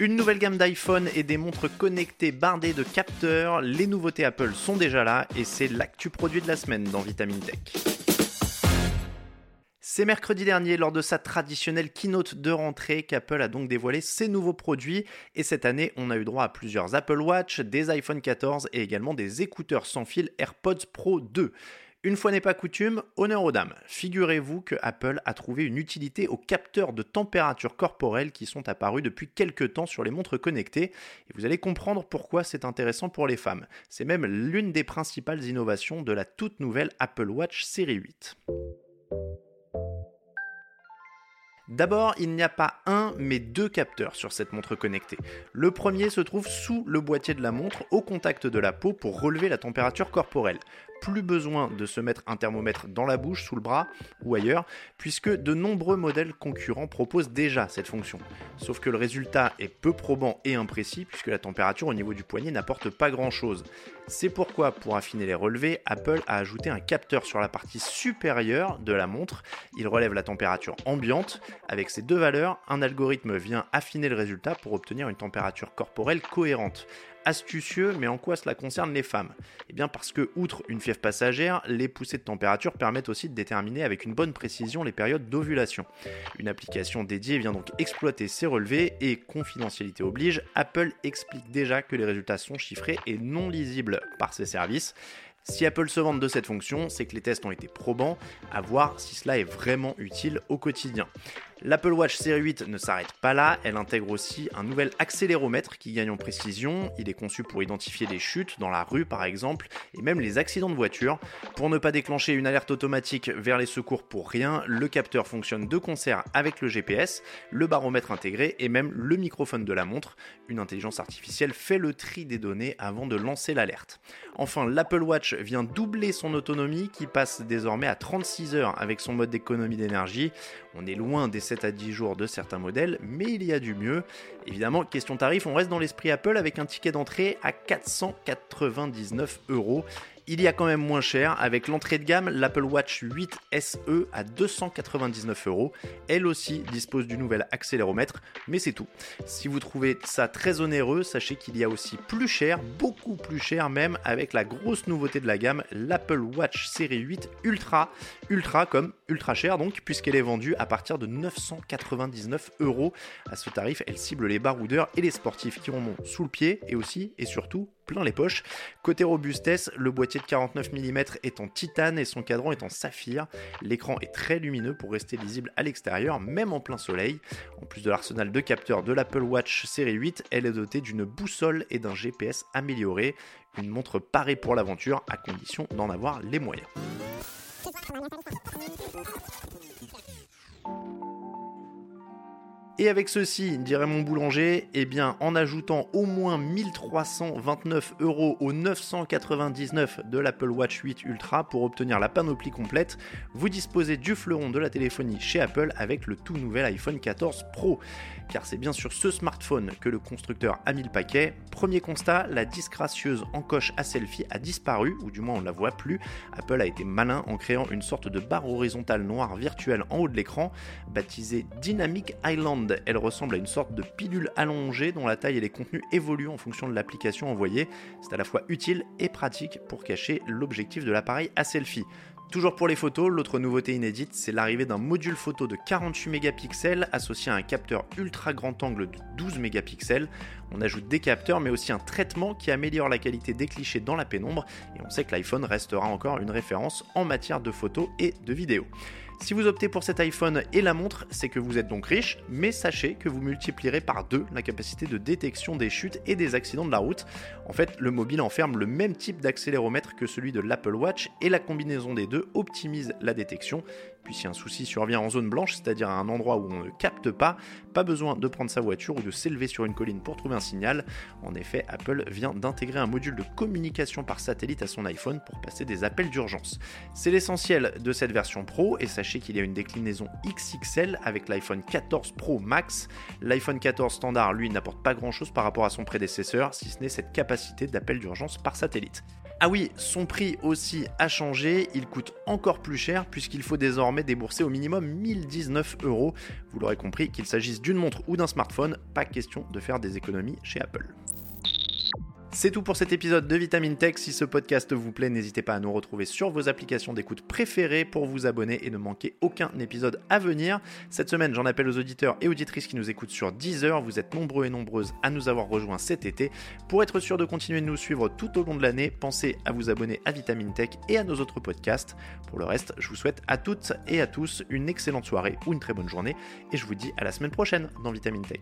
Une nouvelle gamme d'iPhone et des montres connectées bardées de capteurs, les nouveautés Apple sont déjà là et c'est l'actu produit de la semaine dans Vitamine Tech. C'est mercredi dernier, lors de sa traditionnelle keynote de rentrée, qu'Apple a donc dévoilé ses nouveaux produits. Et cette année, on a eu droit à plusieurs Apple Watch, des iPhone 14 et également des écouteurs sans fil AirPods Pro 2. Une fois n'est pas coutume, honneur aux dames. Figurez-vous que Apple a trouvé une utilité aux capteurs de température corporelle qui sont apparus depuis quelques temps sur les montres connectées, et vous allez comprendre pourquoi c'est intéressant pour les femmes. C'est même l'une des principales innovations de la toute nouvelle Apple Watch série 8. D'abord, il n'y a pas un, mais deux capteurs sur cette montre connectée. Le premier se trouve sous le boîtier de la montre, au contact de la peau, pour relever la température corporelle plus besoin de se mettre un thermomètre dans la bouche, sous le bras ou ailleurs, puisque de nombreux modèles concurrents proposent déjà cette fonction. Sauf que le résultat est peu probant et imprécis, puisque la température au niveau du poignet n'apporte pas grand-chose. C'est pourquoi, pour affiner les relevés, Apple a ajouté un capteur sur la partie supérieure de la montre. Il relève la température ambiante. Avec ces deux valeurs, un algorithme vient affiner le résultat pour obtenir une température corporelle cohérente astucieux, mais en quoi cela concerne les femmes? Eh bien parce que, outre une fièvre passagère, les poussées de température permettent aussi de déterminer avec une bonne précision les périodes d'ovulation. Une application dédiée vient donc exploiter ces relevés et, confidentialité oblige, Apple explique déjà que les résultats sont chiffrés et non lisibles par ses services. Si Apple se vante de cette fonction, c'est que les tests ont été probants, à voir si cela est vraiment utile au quotidien. L'Apple Watch Série 8 ne s'arrête pas là, elle intègre aussi un nouvel accéléromètre qui gagne en précision. Il est conçu pour identifier les chutes dans la rue par exemple, et même les accidents de voiture. Pour ne pas déclencher une alerte automatique vers les secours pour rien, le capteur fonctionne de concert avec le GPS, le baromètre intégré et même le microphone de la montre. Une intelligence artificielle fait le tri des données avant de lancer l'alerte. Enfin, l'Apple Watch vient doubler son autonomie qui passe désormais à 36 heures avec son mode d'économie d'énergie. On est loin des 7 à 10 jours de certains modèles, mais il y a du mieux. Évidemment, question tarif, on reste dans l'esprit Apple avec un ticket d'entrée à 499 euros il y a quand même moins cher avec l'entrée de gamme, l'Apple Watch 8 SE à 299 euros. Elle aussi dispose du nouvel accéléromètre, mais c'est tout. Si vous trouvez ça très onéreux, sachez qu'il y a aussi plus cher, beaucoup plus cher même, avec la grosse nouveauté de la gamme, l'Apple Watch série 8 Ultra. Ultra comme ultra cher donc, puisqu'elle est vendue à partir de 999 euros. À ce tarif, elle cible les baroudeurs et les sportifs qui en ont sous le pied et aussi et surtout plein les poches. Côté robustesse, le boîtier de 49 mm est en titane et son cadran est en saphir. L'écran est très lumineux pour rester lisible à l'extérieur, même en plein soleil. En plus de l'arsenal de capteurs de l'Apple Watch série 8, elle est dotée d'une boussole et d'un GPS amélioré. Une montre parée pour l'aventure à condition d'en avoir les moyens. Et avec ceci, dirait mon boulanger, eh bien, en ajoutant au moins 1329 euros aux 999 de l'Apple Watch 8 Ultra pour obtenir la panoplie complète, vous disposez du fleuron de la téléphonie chez Apple avec le tout nouvel iPhone 14 Pro. Car c'est bien sur ce smartphone que le constructeur a mis le paquet. Premier constat, la disgracieuse encoche à selfie a disparu, ou du moins on ne la voit plus. Apple a été malin en créant une sorte de barre horizontale noire virtuelle en haut de l'écran, baptisée Dynamic Island elle ressemble à une sorte de pilule allongée dont la taille et les contenus évoluent en fonction de l'application envoyée. C'est à la fois utile et pratique pour cacher l'objectif de l'appareil à selfie. Toujours pour les photos, l'autre nouveauté inédite, c'est l'arrivée d'un module photo de 48 mégapixels associé à un capteur ultra grand angle de 12 mégapixels. On ajoute des capteurs mais aussi un traitement qui améliore la qualité des clichés dans la pénombre et on sait que l'iPhone restera encore une référence en matière de photos et de vidéos. Si vous optez pour cet iPhone et la montre, c'est que vous êtes donc riche, mais sachez que vous multiplierez par deux la capacité de détection des chutes et des accidents de la route. En fait, le mobile enferme le même type d'accéléromètre que celui de l'Apple Watch et la combinaison des deux optimise la détection. Puis si un souci survient en zone blanche, c'est-à-dire à un endroit où on ne capte pas, pas besoin de prendre sa voiture ou de s'élever sur une colline pour trouver un signal. En effet, Apple vient d'intégrer un module de communication par satellite à son iPhone pour passer des appels d'urgence. C'est l'essentiel de cette version Pro et sachez qu'il y a une déclinaison XXL avec l'iPhone 14 Pro Max. L'iPhone 14 standard, lui, n'apporte pas grand-chose par rapport à son prédécesseur, si ce n'est cette capacité d'appel d'urgence par satellite. Ah oui, son prix aussi a changé, il coûte encore plus cher puisqu'il faut désormais débourser au minimum 1019 euros. Vous l'aurez compris, qu'il s'agisse d'une montre ou d'un smartphone, pas question de faire des économies chez Apple. C'est tout pour cet épisode de Vitamine Tech. Si ce podcast vous plaît, n'hésitez pas à nous retrouver sur vos applications d'écoute préférées pour vous abonner et ne manquer aucun épisode à venir. Cette semaine, j'en appelle aux auditeurs et auditrices qui nous écoutent sur Deezer. Vous êtes nombreux et nombreuses à nous avoir rejoints cet été. Pour être sûr de continuer de nous suivre tout au long de l'année, pensez à vous abonner à Vitamine Tech et à nos autres podcasts. Pour le reste, je vous souhaite à toutes et à tous une excellente soirée ou une très bonne journée et je vous dis à la semaine prochaine dans Vitamine Tech.